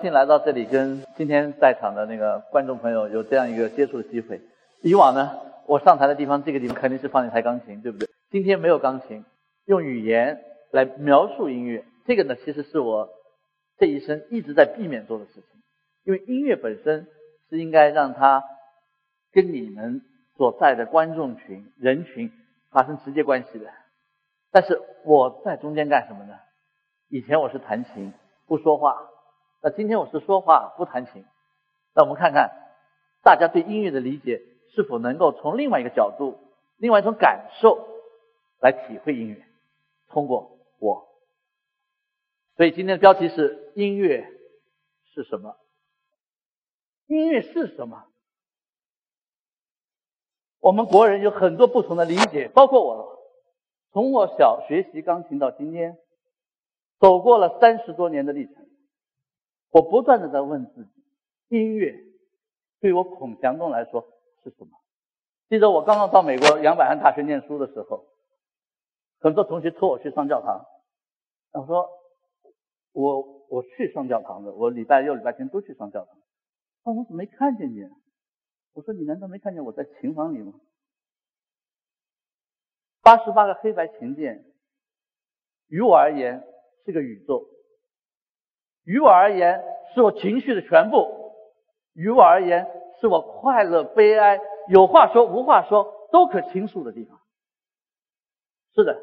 呃，很高兴来到这里，跟今天在场的那个观众朋友有这样一个接触的机会。以往呢，我上台的地方，这个地方肯定是放一台钢琴，对不对？今天没有钢琴，用语言来描述音乐，这个呢，其实是我这一生一直在避免做的事情。因为音乐本身是应该让它跟你们所在的观众群、人群发生直接关系的。但是我在中间干什么呢？以前我是弹琴，不说话。那今天我是说话不弹琴，那我们看看大家对音乐的理解是否能够从另外一个角度、另外一种感受来体会音乐，通过我。所以今天的标题是音乐是什么？音乐是什么？我们国人有很多不同的理解，包括我。从我小学习钢琴到今天，走过了三十多年的历程。我不断的在问自己，音乐对我孔祥东来说是什么？记得我刚刚到美国杨百翰大学念书的时候，很多同学托我去上教堂，我说我我去上教堂的，我礼拜六礼拜天都去上教堂。那我怎么没看见你？我说你难道没看见我在琴房里吗？八十八个黑白琴键，于我而言是个宇宙。于我而言，是我情绪的全部；于我而言，是我快乐、悲哀、有话说、无话说都可倾诉的地方。是的，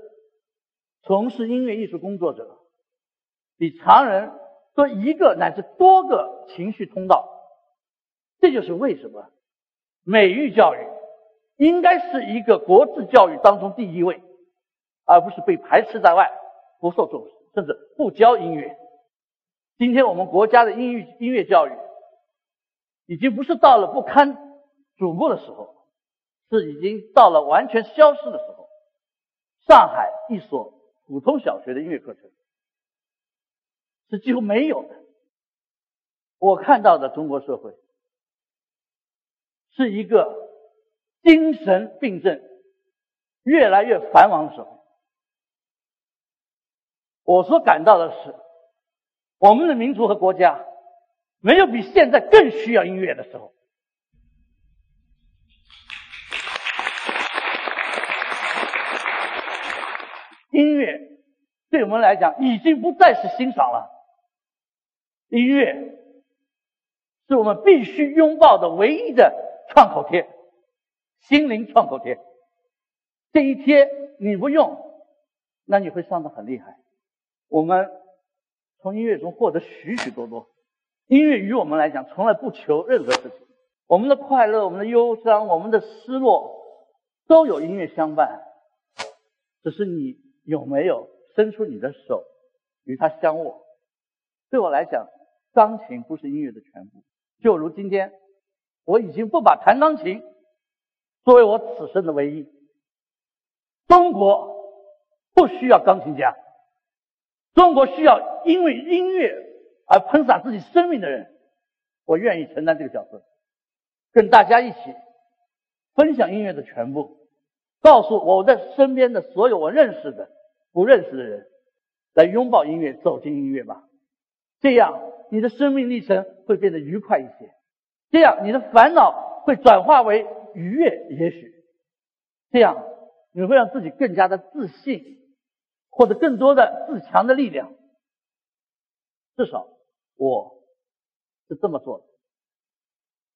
从事音乐艺术工作者，比常人多一个乃至多个情绪通道。这就是为什么美育教育应该是一个国字教育当中第一位，而不是被排斥在外、不受重视，甚至不教音乐。今天我们国家的音乐音乐教育，已经不是到了不堪瞩目的时候，是已经到了完全消失的时候。上海一所普通小学的音乐课程是几乎没有的。我看到的中国社会是一个精神病症越来越繁忙的时候。我所感到的是。我们的民族和国家没有比现在更需要音乐的时候。音乐对我们来讲已经不再是欣赏了，音乐是我们必须拥抱的唯一的创口贴，心灵创口贴。这一贴你不用，那你会伤得很厉害。我们。从音乐中获得许许多多，音乐于我们来讲从来不求任何事情。我们的快乐、我们的忧伤、我们的失落，都有音乐相伴。只是你有没有伸出你的手与它相握？对我来讲，钢琴不是音乐的全部。就如今天，我已经不把弹钢琴作为我此生的唯一。中国不需要钢琴家。中国需要因为音乐而喷洒自己生命的人，我愿意承担这个角色，跟大家一起分享音乐的全部，告诉我在身边的所有我认识的、不认识的人，来拥抱音乐，走进音乐吧。这样你的生命历程会变得愉快一些，这样你的烦恼会转化为愉悦，也许这样你会让自己更加的自信。获得更多的自强的力量，至少我是这么做的。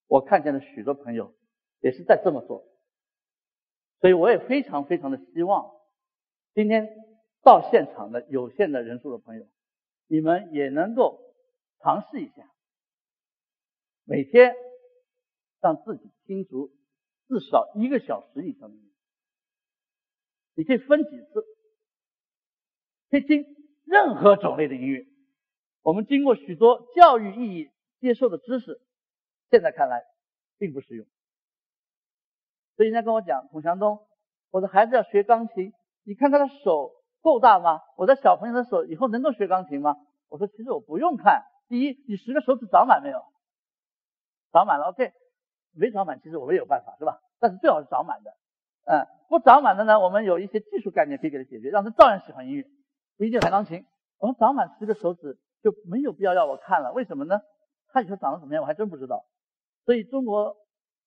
我看见了许多朋友也是在这么做，所以我也非常非常的希望，今天到现场的有限的人数的朋友，你们也能够尝试一下，每天让自己听足至少一个小时以上的，你可以分几次。可以听任何种类的音乐。我们经过许多教育意义接受的知识，现在看来并不实用。所以人家跟我讲，孔祥东，我的孩子要学钢琴，你看他的手够大吗？我的小朋友的手以后能够学钢琴吗？我说其实我不用看，第一，你十个手指长满没有？长满了，OK。没长满，其实我们有办法，是吧？但是最好是长满的。嗯，不长满的呢，我们有一些技术概念可以给他解决，让他照样喜欢音乐。不一定弹钢琴，我们长满十个手指就没有必要要我看了。为什么呢？他以后长得怎么样，我还真不知道。所以中国，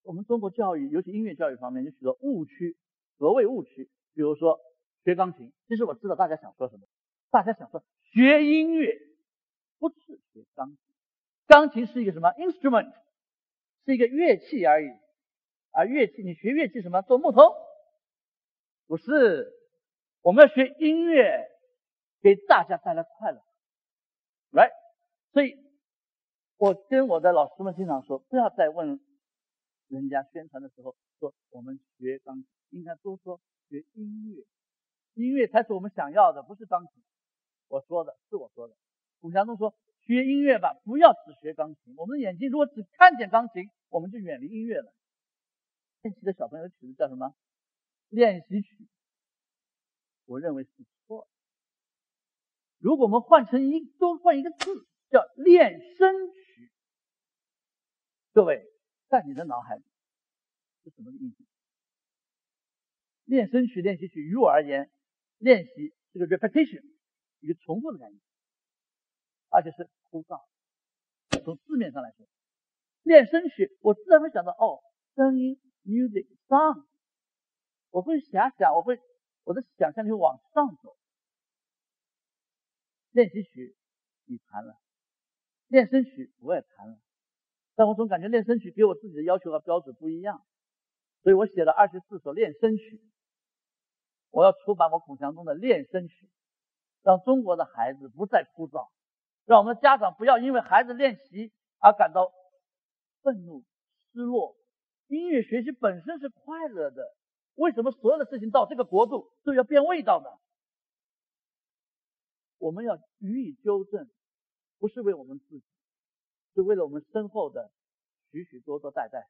我们中国教育，尤其音乐教育方面，有许多误区。何谓误区？比如说学钢琴，其实我知道大家想说什么。大家想说学音乐不是学钢琴，钢琴是一个什么 instrument，是一个乐器而已。而乐器，你学乐器什么？做木头？不是，我们要学音乐，给大家带来快乐。来，所以我跟我的老师们经常说，不要再问人家宣传的时候说我们学钢琴，应该多说学音乐，音乐才是我们想要的，不是钢琴。我说的是我说的。古祥东说学音乐吧，不要只学钢琴。我们的眼睛如果只看见钢琴，我们就远离音乐了。练习的小朋友曲子叫什么？练习曲。我认为是错的。如果我们换成一多换一个字，叫练声曲。各位，在你的脑海里是什么意思？练声曲、练习曲，于我而言，练习这个 repetition，一个重复的概念，而且是枯燥。从字面上来说，练声曲，我自然会想到哦，声音。music song，我会遐想，我会我的想象力会往上走。练习曲你弹了，练声曲我也弹了，但我总感觉练声曲给我自己的要求和标准不一样，所以我写了二十四首练声曲。我要出版我孔祥东的练声曲，让中国的孩子不再枯燥，让我们的家长不要因为孩子练习而感到愤怒、失落。音乐学习本身是快乐的，为什么所有的事情到这个国度都要变味道呢？我们要予以纠正，不是为我们自己，是为了我们身后的许许多多代代，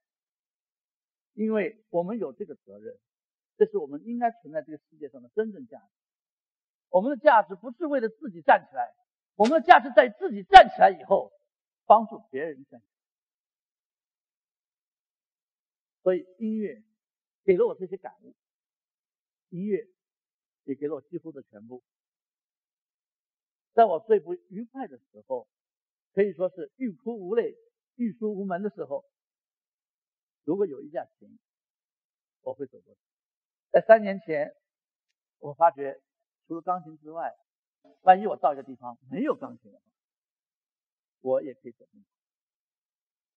因为我们有这个责任，这是我们应该存在这个世界上的真正价值。我们的价值不是为了自己站起来，我们的价值在自己站起来以后，帮助别人站起来。所以音乐给了我这些感悟，音乐也给了我几乎的全部。在我最不愉快的时候，可以说是欲哭无泪、欲出无门的时候，如果有一架琴，我会走过去。在三年前，我发觉除了钢琴之外，万一我到一个地方没有钢琴的话，我也可以走进去，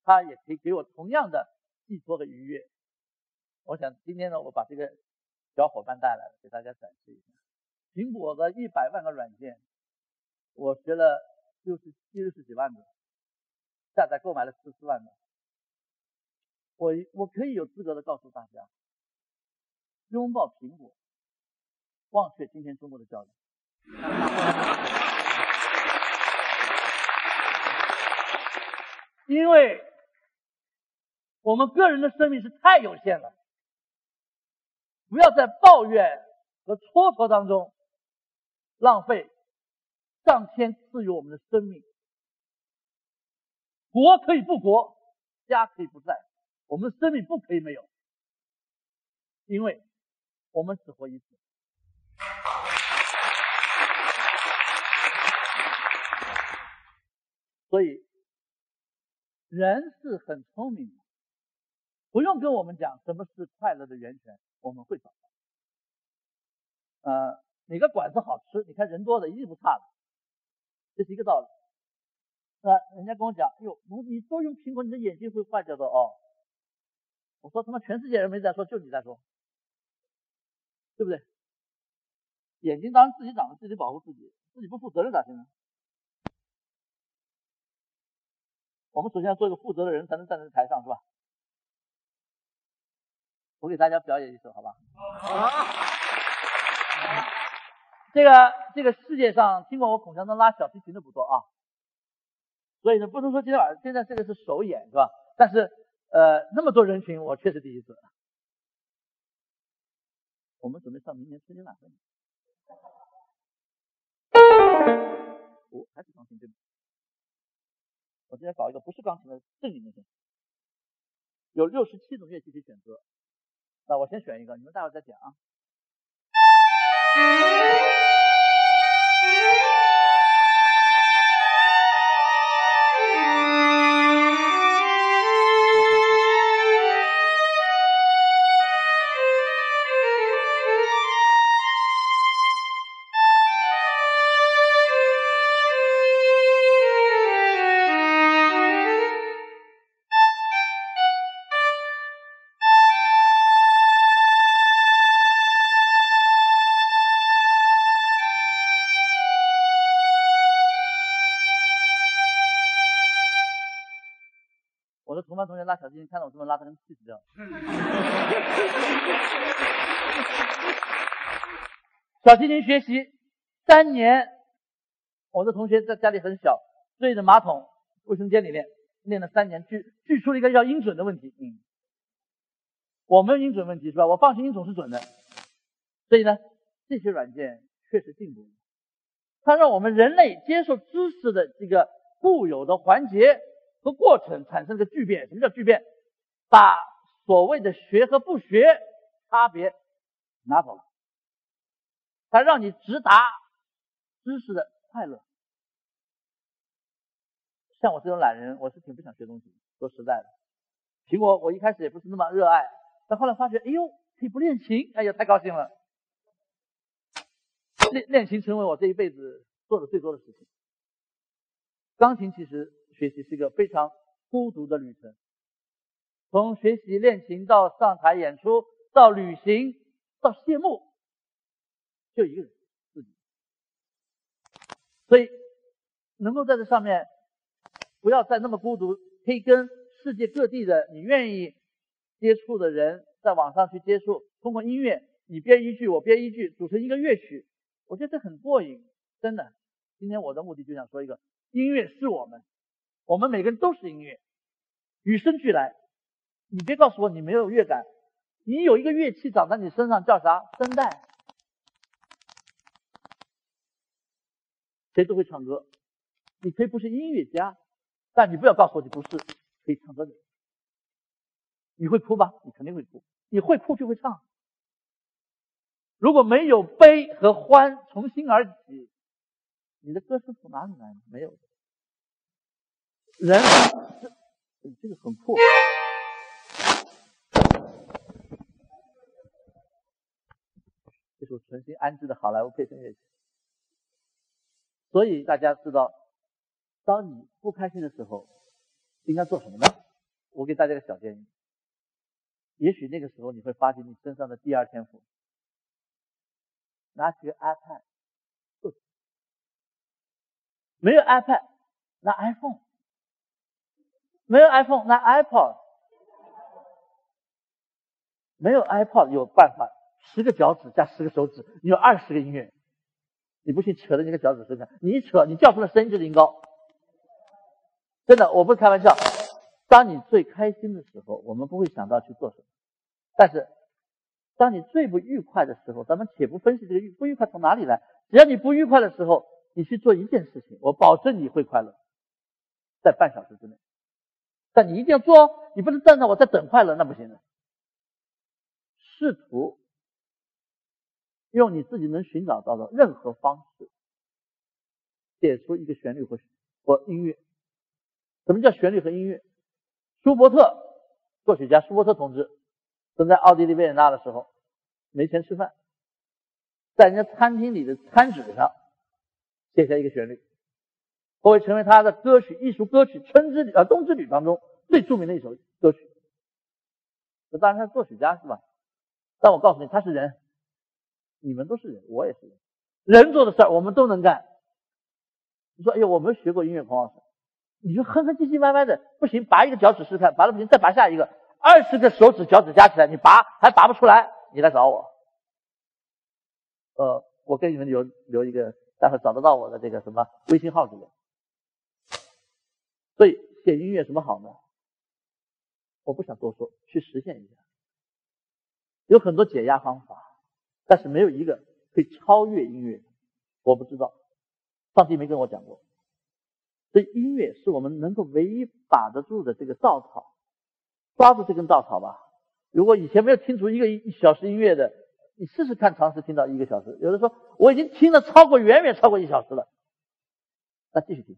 它也可以给我同样的。寄托和愉悦，我想今天呢，我把这个小伙伴带来了，给大家展示一下。苹果的一百万个软件，我学了六十七十几万的，下载购买了十四万的。我我可以有资格的告诉大家，拥抱苹果，忘却今天中国的教育，因为。我们个人的生命是太有限了，不要在抱怨和蹉跎当中浪费上天赐予我们的生命。国可以不国，家可以不在，我们的生命不可以没有，因为我们只活一次。所以，人是很聪明的。不用跟我们讲什么是快乐的源泉，我们会找到。呃，哪个馆子好吃？你看人多的一定不差的，这是一个道理。那人家跟我讲，哟，你多用苹果，你的眼睛会坏掉的哦。我说他妈，全世界人没在说，就你在说，对不对？眼睛当然自己长的，自己保护自己，自己不负责任咋行呢？我们首先要做一个负责的人，才能站在台上，是吧？我给大家表演一首，好吧？好。这个这个世界上听过我孔祥东拉小提琴的不多啊，所以呢，不能说今天晚上现在这个是首演是吧？但是呃，那么多人群，我确实第一次。我们准备上明年春节晚会。哦，还是钢琴对吗？我今天搞一个不是钢琴的正经的琴，有六十七种乐器可以选择。那我先选一个，你们待会再讲啊。的同班同学拉小提琴，看到我这么拉，他能气死掉。小提琴学习三年，我的同学在家里很小，对着马桶卫生间里面，练了三年，锯锯出了一个叫音准的问题。嗯，我没有音准问题是吧？我放心，音准是准的。所以呢，这些软件确实进步了，它让我们人类接受知识的这个固有的环节和过程产生了个巨变。什么叫巨变？把所谓的学和不学差别拿走了。它让你直达知识的快乐。像我这种懒人，我是挺不想学东西。说实在的，苹果我一开始也不是那么热爱，但后来发觉，哎呦，可以不练琴，哎呀，太高兴了。练练琴成为我这一辈子做的最多的事情。钢琴其实学习是一个非常孤独的旅程，从学习练琴到上台演出，到旅行，到谢幕。就一个人自己，所以能够在这上面不要再那么孤独，可以跟世界各地的你愿意接触的人在网上去接触，通过音乐，你编一句，我编一句，组成一个乐曲，我觉得这很过瘾，真的。今天我的目的就想说一个，音乐是我们，我们每个人都是音乐，与生俱来。你别告诉我你没有乐感，你有一个乐器长在你身上叫啥？声带。谁都会唱歌，你可以不是音乐家，但你不要告诉我你不是可以唱歌的。你会哭吧？你肯定会哭。你会哭就会唱。如果没有悲和欢从心而起，你的歌声从哪里来？没有。人，这个很破。这是我重新安置的好莱坞配声乐器。所以大家知道，当你不开心的时候，应该做什么呢？我给大家个小建议。也许那个时候你会发现你身上的第二天赋。拿起个 iPad，没有 iPad，拿 iPhone，没有 iPhone，拿 iPod，没有 iPod 有办法，十个脚趾加十个手指，你有二十个音乐。你不信，扯着你个脚趾试看，你一扯，你叫出来声音就是音高。真的，我不是开玩笑。当你最开心的时候，我们不会想到去做什么；但是，当你最不愉快的时候，咱们且不分析这个不愉快从哪里来，只要你不愉快的时候，你去做一件事情，我保证你会快乐，在半小时之内。但你一定要做哦，你不能站着我在等快乐，那不行的。试图。用你自己能寻找到的任何方式，写出一个旋律和或音乐。什么叫旋律和音乐？舒伯特作曲家舒伯特同志，正在奥地利维也纳的时候，没钱吃饭，在人家餐厅里的餐纸上写下一个旋律，后会成为他的歌曲艺术歌曲《春之旅》呃《冬之旅》当中最著名的一首歌曲。这当然他作曲家是吧？但我告诉你，他是人。你们都是人，我也是人。人做的事儿，我们都能干。你说，哎呦，我没学过音乐，彭老师，你就哼哼唧唧歪歪的，不行，拔一个脚趾试试看，拔了不行，再拔下一个，二十个手指脚趾加起来，你拔还拔不出来，你来找我。呃，我给你们留留一个，待会找得到我的这个什么微信号之类。所以写音乐什么好呢？我不想多说，去实现一下，有很多解压方法。但是没有一个可以超越音乐，我不知道，上帝没跟我讲过。所以音乐是我们能够唯一把得住的这个稻草，抓住这根稻草吧。如果以前没有听出一个一小时音乐的，你试试看尝试听到一个小时。有的说我已经听了超过远远超过一小时了，那继续听，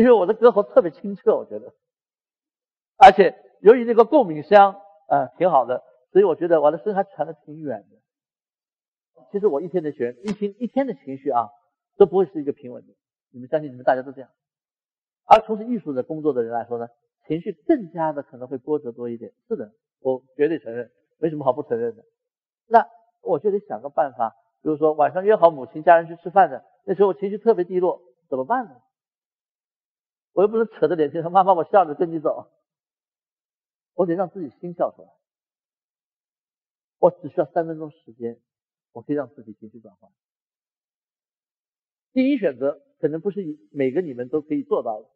因为我的歌喉特别清澈，我觉得而且由于那个共鸣箱，呃，挺好的，所以我觉得我的声还传的挺远的。其实我一天的学，一天一天的情绪啊，都不会是一个平稳的。你们相信，你们大家都这样。而从事艺术的工作的人来说呢，情绪更加的可能会波折多一点。是的，我绝对承认，没什么好不承认的。那我就得想个办法，比如说晚上约好母亲家人去吃饭的，那时候我情绪特别低落，怎么办呢？我又不能扯着脸去说妈妈，我笑着跟你走，我得让自己心笑出来。我只需要三分钟时间。我可以让自己情绪转换。第一选择可能不是每个你们都可以做到的，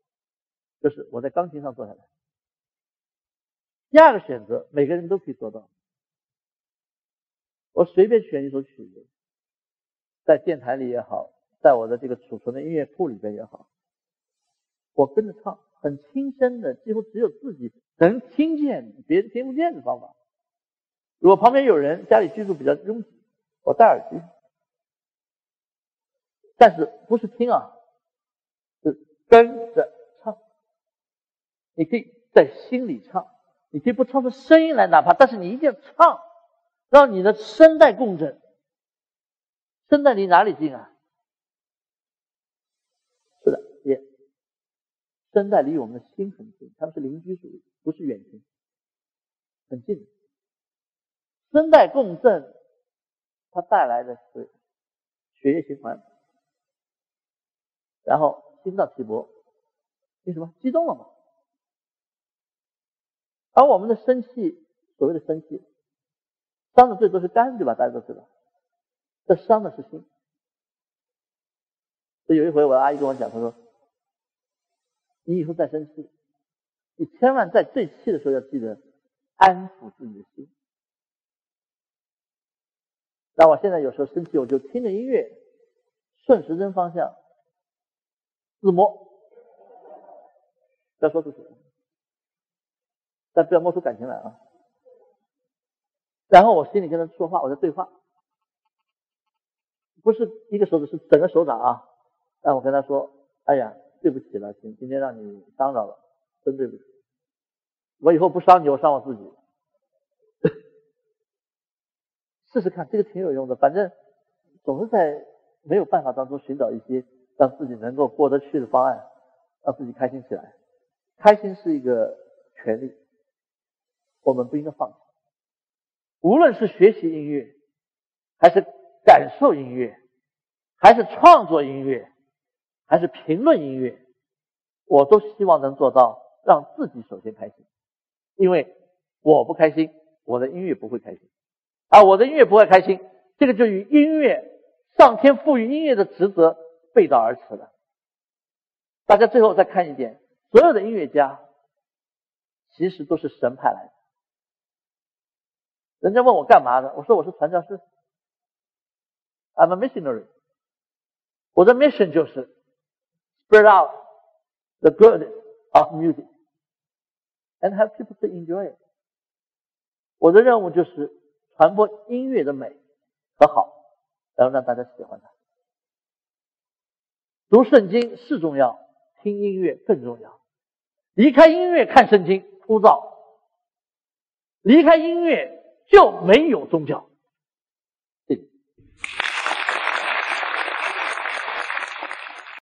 就是我在钢琴上坐下来。第二个选择每个人都可以做到，我随便选一首曲子，在电台里也好，在我的这个储存的音乐库里边也好，我跟着唱，很轻声的，几乎只有自己能听见，别人听不见的方法。如果旁边有人，家里居住比较拥挤。我戴耳机，但是不是听啊，是跟着唱。你可以在心里唱，你可以不唱出声音来，哪怕，但是你一定要唱，让你的声带共振。声带离哪里近啊？是的，也，声带离我们的心很近，他们是邻居属于，不是远亲，很近。声带共振。它带来的是血液循环，然后心脏起搏，为什么激动了嘛？而我们的生气，所谓的生气，伤的最多是肝，对吧？大家都知道，这伤的是心。所以有一回，我的阿姨跟我讲，她说：“你以后再生气，你千万在最气的时候要记得安抚自己的心。”那我现在有时候生气，我就听着音乐，顺时针方向自摸，不要说出去，但不要摸出感情来啊。然后我心里跟他说话，我在对话，不是一个手指，是整个手掌啊。让我跟他说：“哎呀，对不起了，今今天让你伤着了，真对不起。我以后不伤你，我伤我自己。”试试看，这个挺有用的。反正总是在没有办法当中寻找一些让自己能够过得去的方案，让自己开心起来。开心是一个权利，我们不应该放弃。无论是学习音乐，还是感受音乐，还是创作音乐，还是评论音乐，我都希望能做到让自己首先开心。因为我不开心，我的音乐不会开心。啊，我的音乐不会开心，这个就与音乐上天赋予音乐的职责背道而驰了。大家最后再看一点，所有的音乐家其实都是神派来的。人家问我干嘛的，我说我是传教士，I'm a missionary。我的 mission 就是 spread out the good of music and have people to enjoy it。我的任务就是。传播音乐的美和好，然后让大家喜欢它。读圣经是重要，听音乐更重要。离开音乐看圣经枯燥，离开音乐就没有宗教。